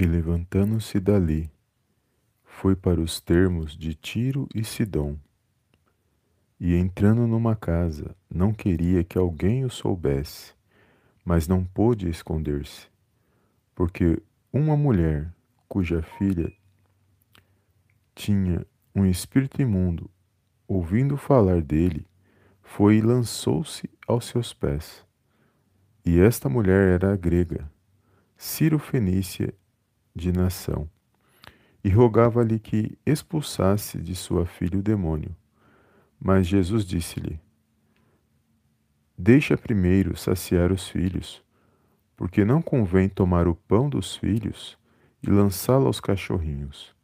E levantando-se dali, foi para os termos de Tiro e Sidom. E entrando numa casa, não queria que alguém o soubesse, mas não pôde esconder-se, porque uma mulher cuja filha tinha um espírito imundo, ouvindo falar dele, foi e lançou-se aos seus pés. E esta mulher era grega, Ciro Fenícia de nação, e rogava-lhe que expulsasse de sua filha o demônio. Mas Jesus disse-lhe: Deixa primeiro saciar os filhos, porque não convém tomar o pão dos filhos e lançá-lo aos cachorrinhos.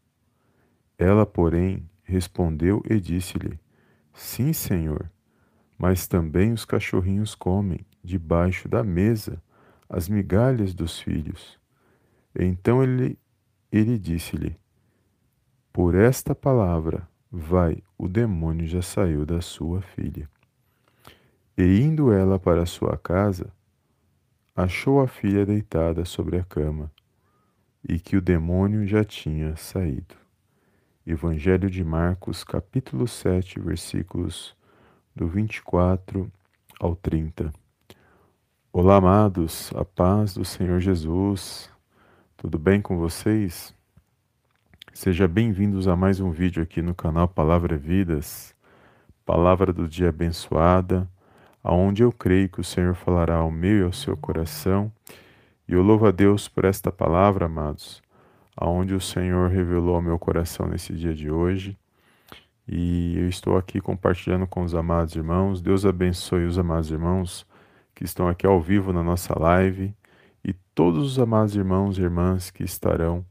Ela, porém, respondeu e disse-lhe: Sim, Senhor, mas também os cachorrinhos comem, debaixo da mesa, as migalhas dos filhos. Então ele, ele disse-lhe: Por esta palavra, vai, o demônio já saiu da sua filha. E indo ela para sua casa, achou a filha deitada sobre a cama, e que o demônio já tinha saído. Evangelho de Marcos, capítulo 7, versículos do 24 ao 30. Olá, amados, a paz do Senhor Jesus. Tudo bem com vocês? Sejam bem-vindos a mais um vídeo aqui no canal Palavra Vidas, palavra do dia abençoada, aonde eu creio que o Senhor falará ao meu e ao seu coração. E eu louvo a Deus por esta palavra, amados, aonde o Senhor revelou ao meu coração nesse dia de hoje. E eu estou aqui compartilhando com os amados irmãos. Deus abençoe os amados irmãos que estão aqui ao vivo na nossa live e todos os amados irmãos e irmãs que estarão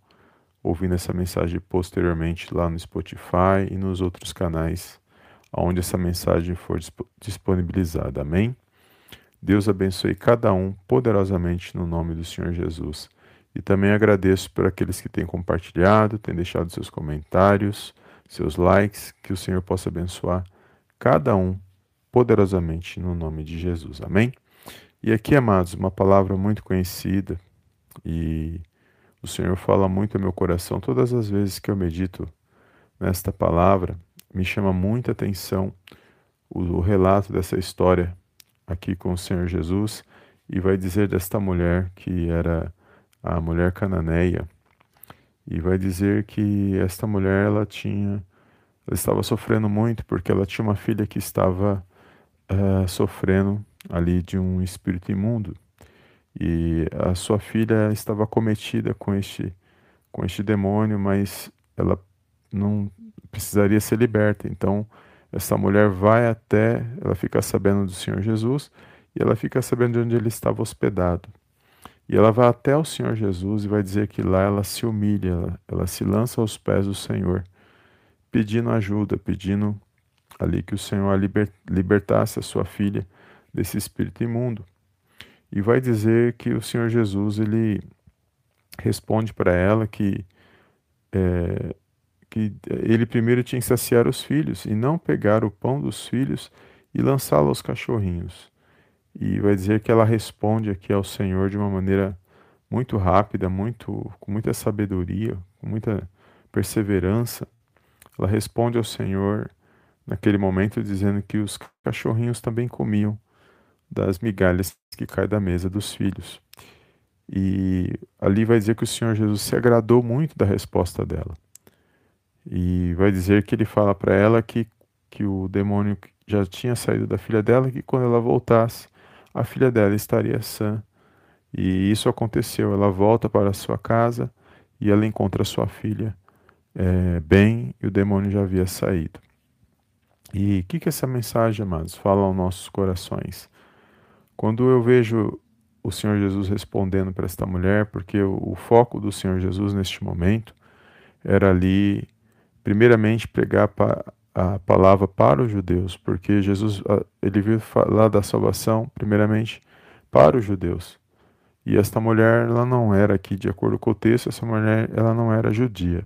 ouvindo essa mensagem posteriormente lá no Spotify e nos outros canais onde essa mensagem for disponibilizada. Amém? Deus abençoe cada um poderosamente no nome do Senhor Jesus. E também agradeço por aqueles que têm compartilhado, têm deixado seus comentários, seus likes, que o Senhor possa abençoar cada um poderosamente no nome de Jesus. Amém? E aqui, amados, uma palavra muito conhecida e o Senhor fala muito ao meu coração todas as vezes que eu medito nesta palavra, me chama muita atenção o, o relato dessa história aqui com o Senhor Jesus e vai dizer desta mulher que era a mulher cananeia e vai dizer que esta mulher ela tinha ela estava sofrendo muito porque ela tinha uma filha que estava uh, sofrendo ali de um espírito imundo e a sua filha estava cometida com este com este demônio, mas ela não precisaria ser liberta. Então, essa mulher vai até, ela fica sabendo do Senhor Jesus e ela fica sabendo de onde ele estava hospedado. E ela vai até o Senhor Jesus e vai dizer que lá ela se humilha, ela, ela se lança aos pés do Senhor, pedindo ajuda, pedindo ali que o Senhor liber, libertasse a sua filha desse espírito imundo. E vai dizer que o Senhor Jesus ele responde para ela que é, que ele primeiro tinha que saciar os filhos e não pegar o pão dos filhos e lançá-lo aos cachorrinhos. E vai dizer que ela responde aqui ao Senhor de uma maneira muito rápida, muito com muita sabedoria, com muita perseverança. Ela responde ao Senhor naquele momento dizendo que os cachorrinhos também comiam das migalhas que caem da mesa dos filhos. E ali vai dizer que o Senhor Jesus se agradou muito da resposta dela. E vai dizer que ele fala para ela que, que o demônio já tinha saído da filha dela, que quando ela voltasse, a filha dela estaria sã. E isso aconteceu. Ela volta para a sua casa e ela encontra sua filha é, bem e o demônio já havia saído. E o que, que essa mensagem, amados, fala aos nossos corações? Quando eu vejo o Senhor Jesus respondendo para esta mulher, porque o, foco do Senhor Jesus neste momento era ali, primeiramente, pregar a palavra para os judeus, porque Jesus ele veio falar da salvação, primeiramente, para os judeus. E esta mulher, ela não era aqui, de acordo com o texto, essa mulher, ela não era judia.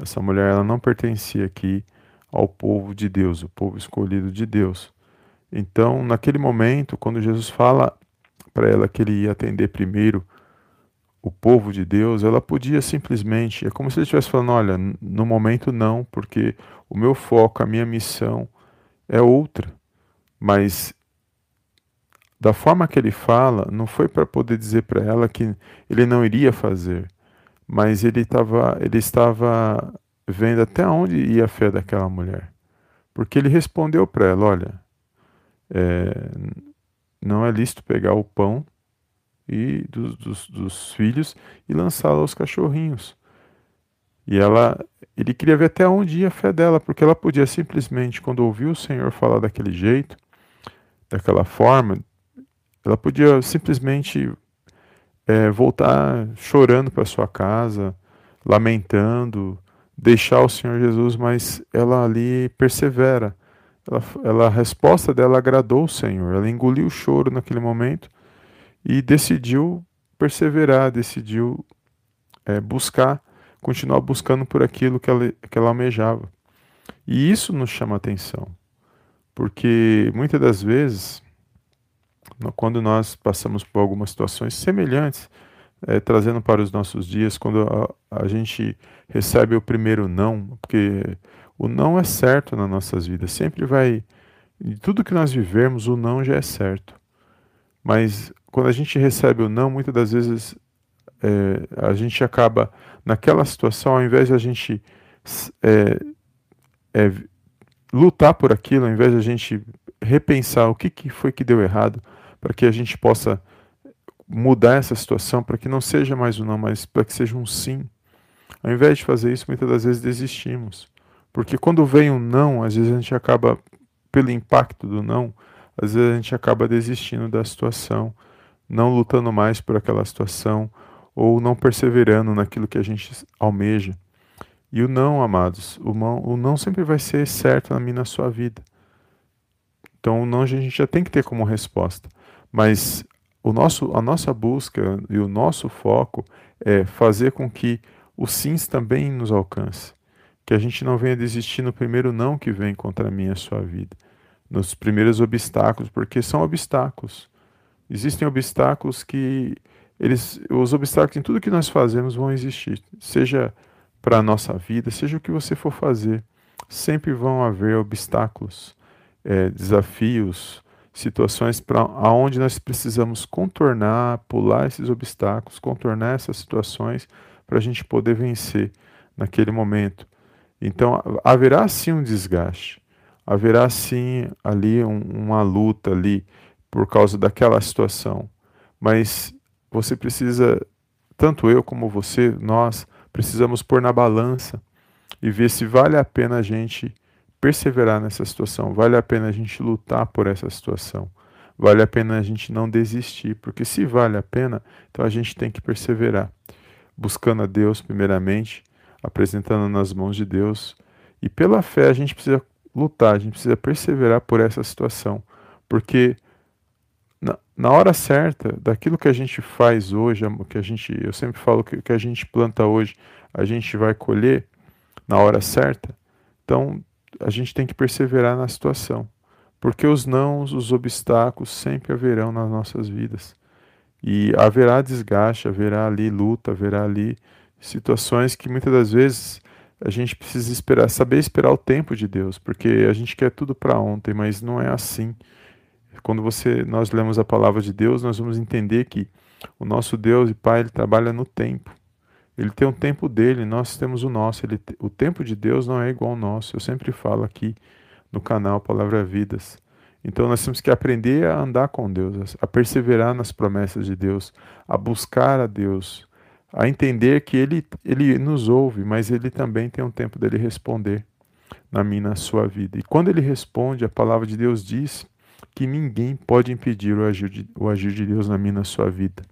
Essa mulher, ela não pertencia aqui ao povo de Deus, o povo escolhido de Deus. Então, naquele momento, quando Jesus fala para ela que ele ia atender primeiro o, povo de Deus, ela podia simplesmente, é como se ele estivesse falando, olha, no momento não, porque o meu foco, a minha missão é outra. Mas da forma que ele fala, não foi para poder dizer para ela que ele não iria fazer, mas ele, tava, ele estava vendo até onde ia a fé daquela mulher. Porque ele respondeu para ela: olha, é, não é lícito pegar o pão e dos, dos, dos filhos e lançá-lo aos cachorrinhos. E ela, ele queria ver até onde ia a fé dela, porque ela podia simplesmente, quando ouviu o Senhor falar daquele jeito, daquela forma, ela podia simplesmente é, voltar chorando para sua casa, lamentando, deixar o Senhor Jesus, mas ela ali persevera. Ela, ela, a resposta dela agradou o Senhor. Ela engoliu o choro naquele momento e decidiu perseverar, decidiu é, buscar, continuar buscando por aquilo que ela, que ela almejava. E isso nos chama atenção, porque muitas das vezes, quando nós passamos por algumas situações semelhantes, é, trazendo para os nossos dias, quando a, a gente recebe o primeiro não, porque o não é certo nas nossas vidas, sempre vai. Em tudo que nós vivemos, o não já é certo. Mas quando a gente recebe o não, muitas das vezes é, a gente acaba naquela situação, ao invés de a gente é, é, lutar por aquilo, ao invés de a gente repensar o que, que foi que deu errado, para que a gente possa mudar essa situação, para que não seja mais um não, mas para que seja um sim. Ao invés de fazer isso, muitas das vezes desistimos. Porque quando vem um não, às vezes a gente acaba, pelo impacto do não, às vezes a gente acaba desistindo da situação, não lutando mais por aquela situação, ou não perseverando naquilo que a gente almeja. E o não, amados, o não, o não sempre vai ser certo na minha na sua vida. Então o não a gente já tem que ter como resposta. Mas o nosso, a nossa busca e o nosso foco é fazer com que os sims também nos alcance. Que a gente não venha desistir no primeiro não que vem contra mim a sua vida nos primeiros obstáculos, porque são obstáculos. Existem obstáculos que eles, os obstáculos em tudo que nós fazemos vão existir, seja para a nossa vida, seja o que você for fazer, sempre vão haver obstáculos, é, desafios, situações para aonde nós precisamos contornar, pular esses obstáculos, contornar essas situações para a gente poder vencer naquele momento. Então haverá sim um desgaste, haverá sim ali um, uma luta ali por causa daquela situação. Mas você precisa, tanto eu como você, nós precisamos pôr na balança e ver se vale a pena a gente perseverar nessa situação, vale a pena a gente lutar por essa situação, vale a pena a gente não desistir, porque se vale a pena, então a gente tem que perseverar, buscando a Deus primeiramente, apresentando nas mãos de Deus, e pela fé a gente precisa lutar, a gente precisa perseverar por essa situação, porque na, na hora certa, daquilo que a gente faz hoje, que a gente, eu sempre falo que o que a gente planta hoje, a gente vai colher na hora certa. Então, a gente tem que perseverar na situação, porque os nãos, os obstáculos sempre haverão nas nossas vidas. E haverá desgaste, haverá ali luta, haverá ali situações que muitas das vezes a gente precisa esperar, saber esperar o tempo de Deus, porque a gente quer tudo para ontem, mas não é assim. Quando você nós lemos a palavra de Deus, nós vamos entender que o nosso Deus e Pai ele trabalha no tempo. Ele tem o tempo dele, nós temos o nosso. Ele, o tempo de Deus não é igual ao nosso. Eu sempre falo aqui no canal Palavra Vidas. Então nós temos que aprender a andar com Deus, a perseverar nas promessas de Deus, a buscar a Deus, a entender que ele, ele nos ouve, mas ele também tem um tempo dele responder na minha na sua vida. E quando ele responde, a palavra de Deus diz que ninguém pode impedir o agir de, o agir de Deus na minha na sua vida.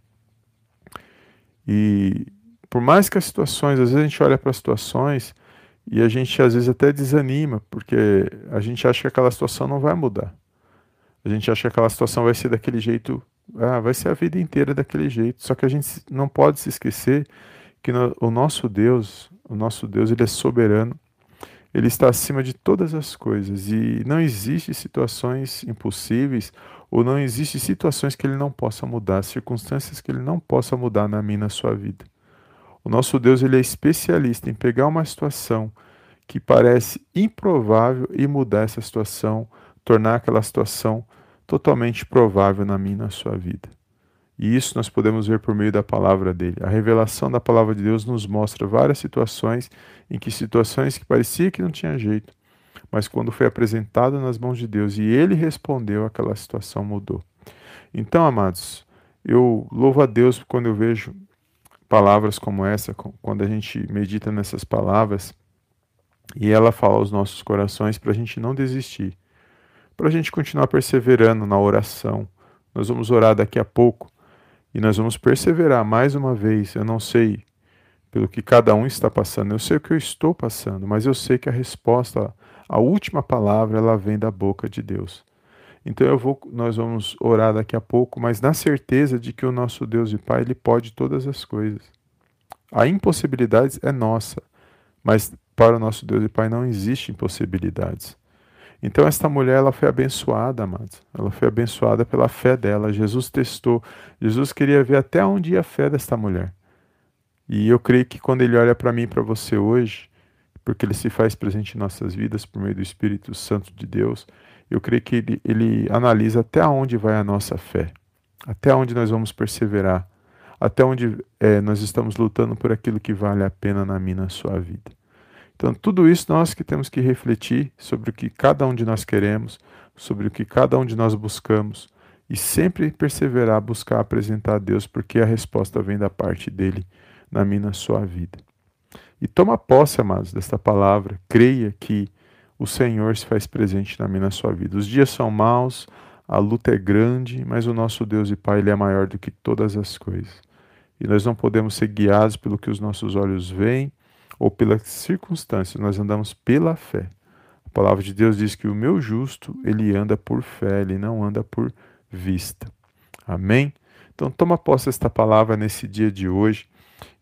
E por mais que as situações, às vezes a gente olha para as situações e a gente às vezes até desanima, porque a gente acha que aquela situação não vai mudar. A gente acha que aquela situação vai ser daquele jeito ah, vai ser a vida inteira daquele jeito. Só que a gente não pode se esquecer que no, o nosso Deus, o nosso Deus, ele é soberano. Ele está acima de todas as coisas e não existe situações impossíveis ou não existem situações que ele não possa mudar, circunstâncias que ele não possa mudar na minha na sua vida. O nosso Deus ele é especialista em pegar uma situação que parece improvável e mudar essa situação, tornar aquela situação totalmente provável na minha na sua vida. E isso nós podemos ver por meio da palavra dele. A revelação da palavra de Deus nos mostra várias situações em que situações que parecia que não tinha jeito, mas quando foi apresentado nas mãos de Deus e ele respondeu, aquela situação mudou. Então, amados, eu louvo a Deus quando eu vejo palavras como essa, quando a gente medita nessas palavras e ela fala aos nossos corações para a gente não desistir, para a gente continuar perseverando na oração. Nós vamos orar daqui a pouco e nós vamos perseverar mais uma vez. Eu não sei pelo que cada um está passando, eu sei o que eu estou passando, mas eu sei que a resposta, a última palavra, ela vem da boca de Deus. Então eu vou, nós vamos orar daqui a pouco, mas na certeza de que o nosso Deus e Pai, ele pode todas as coisas. A impossibilidade é nossa, mas para o nosso Deus e Pai não existe impossibilidades. Então esta mulher ela foi abençoada, amados. Ela foi abençoada pela fé dela. Jesus testou. Jesus queria ver até onde ia a fé desta mulher. E eu creio que quando ele olha para mim e para você hoje, porque ele se faz presente em nossas vidas por meio do Espírito Santo de Deus, eu creio que ele, ele analisa até onde vai a nossa fé, até onde nós vamos perseverar, até onde é, nós estamos lutando por aquilo que vale a pena na minha na sua vida. Então, tudo isso nós que temos que refletir sobre o que cada um de nós queremos, sobre o que cada um de nós buscamos e sempre perseverar, buscar apresentar a Deus, porque a resposta vem da parte dele na minha na sua vida. E toma posse, amados, desta palavra, creia que o Senhor se faz presente na minha na sua vida. Os dias são maus, a luta é grande, mas o nosso Deus e Pai ele é maior do que todas as coisas. E nós não podemos ser guiados pelo que os nossos olhos veem, ou pelas circunstâncias, nós andamos pela fé. A palavra de Deus diz que o meu justo, ele anda por fé, ele não anda por vista. Amém? Então toma posse esta palavra nesse dia de hoje.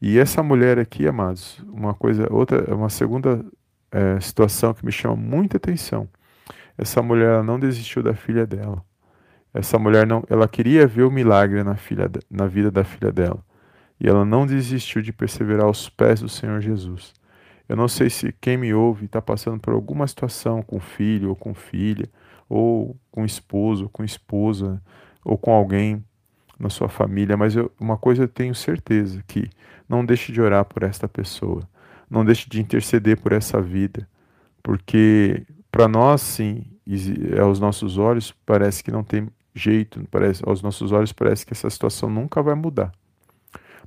E essa mulher aqui, amados, uma coisa, outra, uma segunda é, situação que me chama muita atenção. Essa mulher não desistiu da filha dela. Essa mulher não, ela queria ver o milagre na, filha, na vida da filha dela e ela não desistiu de perseverar aos pés do Senhor Jesus. Eu não sei se quem me ouve está passando por alguma situação com filho ou com filha, ou com esposo, ou com esposa, ou com alguém na sua família, mas eu, uma coisa eu tenho certeza que não deixe de orar por esta pessoa, não deixe de interceder por essa vida, porque para nós sim, aos nossos olhos parece que não tem jeito, parece, aos nossos olhos parece que essa situação nunca vai mudar.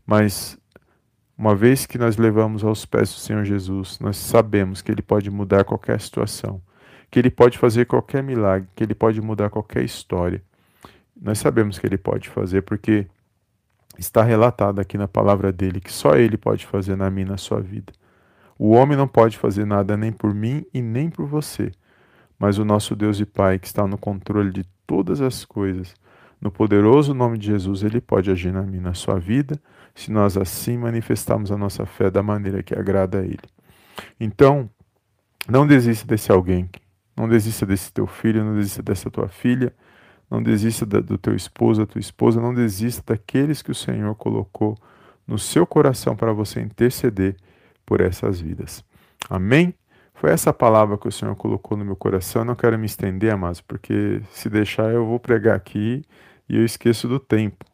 Mas uma vez que nós levamos aos pés do Senhor Jesus, nós sabemos que Ele pode mudar qualquer situação, que Ele pode fazer qualquer milagre, que Ele pode mudar qualquer história. Nós sabemos que Ele pode fazer porque está relatado aqui na palavra dele que só Ele pode fazer na minha na sua vida. O homem não pode fazer nada nem por mim e nem por você, mas o nosso Deus e Pai, que está no controle de todas as coisas, no poderoso nome de Jesus, Ele pode agir na minha na sua vida se nós assim manifestarmos a nossa fé da maneira que agrada a Ele. Então, não desista desse alguém, não desista desse teu filho, não desista dessa tua filha, não desista do teu esposo, da tua esposa, não desista daqueles que o Senhor colocou no seu coração para você interceder por essas vidas. Amém? Foi essa palavra que o Senhor colocou no meu coração. Eu não quero me estender, amados, porque se deixar eu vou pregar aqui e eu esqueço do tempo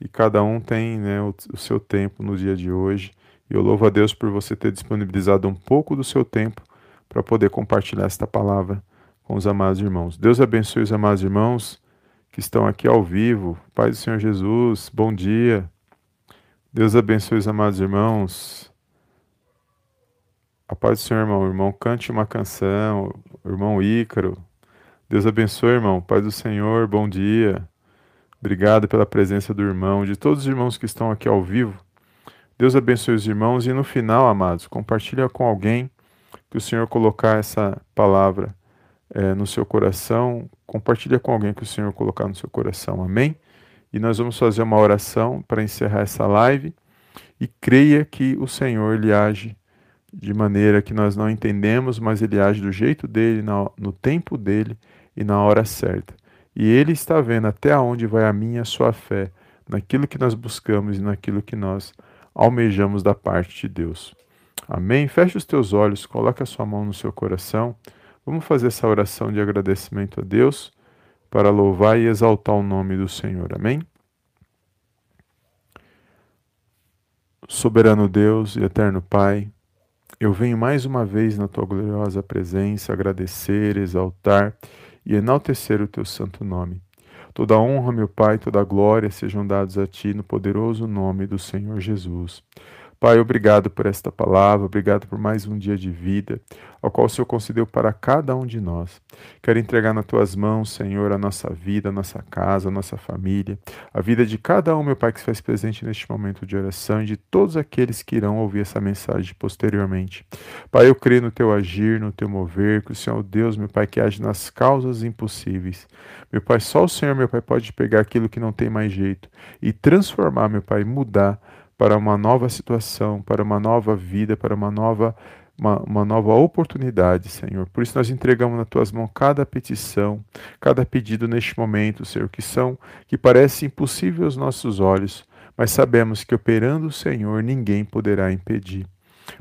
e cada um tem né, o, o seu tempo no dia de hoje. E eu louvo a Deus por você ter disponibilizado um pouco do seu tempo para poder compartilhar esta palavra com os amados irmãos. Deus abençoe os amados irmãos que estão aqui ao vivo. Pai do Senhor Jesus, bom dia. Deus abençoe os amados irmãos. A paz do Senhor, irmão. irmão, cante uma canção. irmão Ícaro. Deus abençoe, irmão. Pai do Senhor, bom dia. Obrigado pela presença do irmão, de todos os irmãos que estão aqui ao vivo. Deus abençoe os irmãos e no final, amados, compartilha com alguém que o Senhor colocar essa palavra é, no seu coração. Compartilha com alguém que o Senhor colocar no seu coração. Amém? E nós vamos fazer uma oração para encerrar essa live e creia que o Senhor ele age de maneira que nós não entendemos, mas ele age do jeito dele, no tempo dele e na hora certa. E Ele está vendo até onde vai a minha a sua fé, naquilo que nós buscamos e naquilo que nós almejamos da parte de Deus. Amém? Feche os teus olhos, coloque a sua mão no seu coração. Vamos fazer essa oração de agradecimento a Deus para louvar e exaltar o nome do Senhor. Amém? Soberano Deus e eterno Pai, eu venho mais uma vez na tua gloriosa presença agradecer, exaltar e enaltecer o teu santo nome. Toda honra, meu Pai, toda glória sejam dados a ti no poderoso nome do Senhor Jesus. Pai, obrigado por esta palavra, obrigado por mais um dia de vida, ao qual o Senhor concedeu para cada um de nós. Quero entregar nas tuas mãos, Senhor, a nossa vida, a nossa casa, a nossa família, a vida de cada um, meu Pai, que se faz presente neste momento de oração e de todos aqueles que irão ouvir essa mensagem posteriormente. Pai, eu creio no teu agir, no teu mover, que o Senhor é Deus, meu Pai, que age nas causas impossíveis. Meu Pai, só o Senhor, meu Pai, pode pegar aquilo que não tem mais jeito e transformar, meu Pai, mudar para uma nova situação, para uma nova vida, para uma nova, uma, uma, nova oportunidade, Senhor. Por isso nós entregamos nas tuas mãos cada petição, cada pedido neste momento, Senhor, que são, que parece impossível aos nossos olhos, mas sabemos que operando o Senhor ninguém poderá impedir.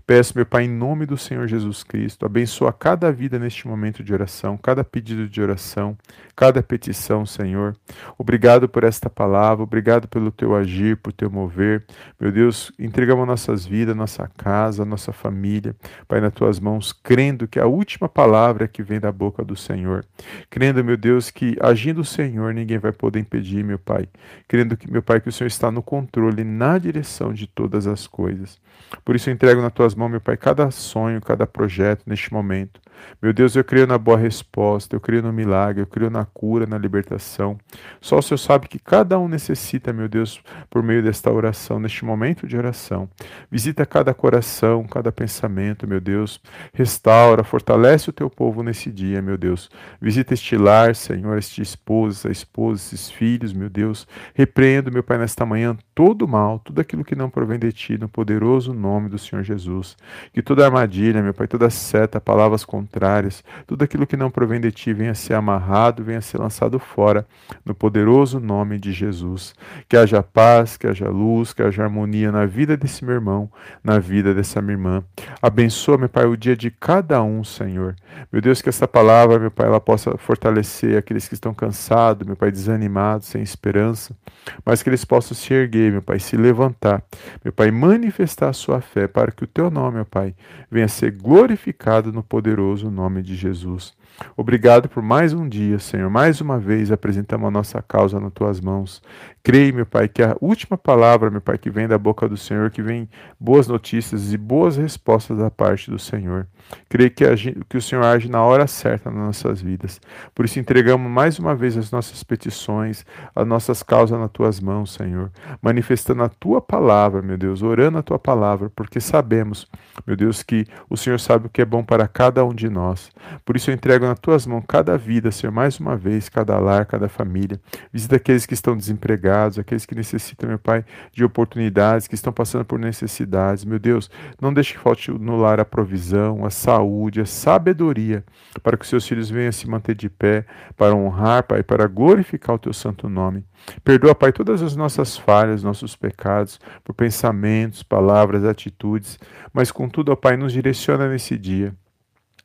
Peço, meu Pai, em nome do Senhor Jesus Cristo, abençoa cada vida neste momento de oração, cada pedido de oração, cada petição, Senhor. Obrigado por esta palavra, obrigado pelo teu agir, por teu mover. Meu Deus, entregamos nossas vidas, nossa casa, nossa família, Pai, nas tuas mãos, crendo que a última palavra é que vem da boca do Senhor. Crendo, meu Deus, que agindo o Senhor, ninguém vai poder impedir, meu Pai. Crendo que, meu Pai, que o Senhor está no controle, na direção de todas as coisas. Por isso eu entrego nas tuas mãos, meu Pai, cada sonho, cada projeto neste momento. Meu Deus, eu creio na boa resposta, eu creio no milagre, eu creio na cura, na libertação. Só o Senhor sabe que cada um necessita, meu Deus, por meio desta oração, neste momento de oração. Visita cada coração, cada pensamento, meu Deus. Restaura, fortalece o teu povo nesse dia, meu Deus. Visita este lar, Senhor, este esposo, essa esposa, esses filhos, meu Deus. Repreendo, meu Pai, nesta manhã todo mal, tudo aquilo que não provém de ti, no poderoso nome do Senhor Jesus. Que toda armadilha, meu Pai, toda seta, palavras contrárias, tudo aquilo que não provém de ti venha ser amarrado, venha ser lançado fora, no poderoso nome de Jesus. Que haja paz, que haja luz, que haja harmonia na vida desse meu irmão, na vida dessa minha irmã. Abençoa, meu Pai, o dia de cada um, Senhor. Meu Deus, que essa palavra, meu Pai, ela possa fortalecer aqueles que estão cansados, meu Pai, desanimados, sem esperança, mas que eles possam se erguer meu Pai, se levantar, meu Pai, manifestar a sua fé para que o teu nome, meu Pai, venha ser glorificado no poderoso nome de Jesus. Obrigado por mais um dia, Senhor. Mais uma vez apresentamos a nossa causa nas tuas mãos. Creio, meu Pai, que a última palavra, meu Pai, que vem da boca do Senhor, que vem boas notícias e boas respostas da parte do Senhor. Creio que, que o Senhor age na hora certa nas nossas vidas. Por isso entregamos mais uma vez as nossas petições, as nossas causas nas tuas mãos, Senhor. Manifestando a tua palavra, meu Deus, orando a tua palavra, porque sabemos, meu Deus, que o Senhor sabe o que é bom para cada um de nós. Por isso eu entrego nas tuas mãos cada vida, Senhor, mais uma vez, cada lar, cada família. Visita aqueles que estão desempregados, aqueles que necessitam, meu Pai, de oportunidades, que estão passando por necessidades. Meu Deus, não deixe que falte no lar a provisão, a saúde, a sabedoria, para que seus filhos venham se manter de pé, para honrar, Pai, para glorificar o teu santo nome. Perdoa, Pai, todas as nossas falhas, nossos pecados, por pensamentos, palavras, atitudes, mas contudo, ó Pai, nos direciona nesse dia.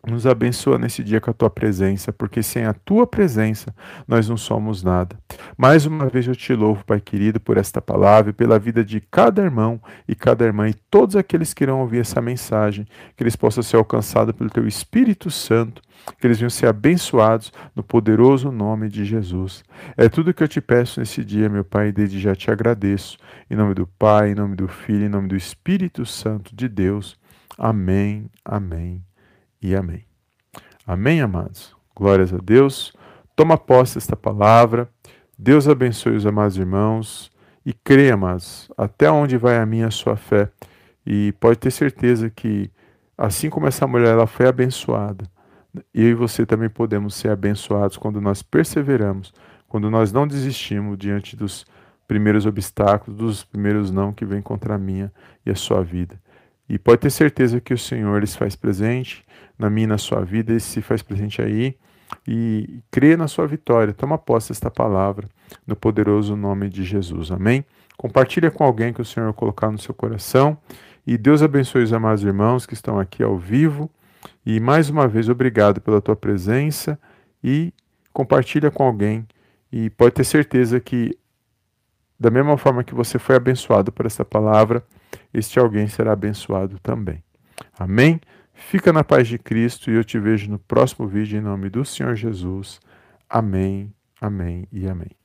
Nos abençoa nesse dia com a tua presença, porque sem a tua presença nós não somos nada. Mais uma vez eu te louvo, Pai querido, por esta palavra e pela vida de cada irmão e cada irmã e todos aqueles que irão ouvir essa mensagem, que eles possam ser alcançados pelo teu Espírito Santo, que eles venham ser abençoados no poderoso nome de Jesus. É tudo que eu te peço nesse dia, meu Pai, e desde já te agradeço. Em nome do Pai, em nome do Filho, em nome do Espírito Santo de Deus. Amém, amém e amém. Amém, amados? Glórias a Deus. Toma posse desta palavra. Deus abençoe os amados irmãos. E creia, amados, até onde vai a minha sua fé. E pode ter certeza que, assim como essa mulher ela foi abençoada, eu e você também podemos ser abençoados quando nós perseveramos, quando nós não desistimos diante dos primeiros obstáculos, dos primeiros não que vem contra a minha e a sua vida. E pode ter certeza que o Senhor se faz presente na minha e na sua vida, ele se faz presente aí e crê na sua vitória. Toma posse desta palavra no poderoso nome de Jesus. Amém? Compartilha com alguém que o Senhor colocar no seu coração. E Deus abençoe os amados irmãos que estão aqui ao vivo. E mais uma vez, obrigado pela tua presença e compartilha com alguém. E pode ter certeza que, da mesma forma que você foi abençoado por essa palavra, este alguém será abençoado também. Amém? Fica na paz de Cristo e eu te vejo no próximo vídeo em nome do Senhor Jesus. Amém, amém e amém.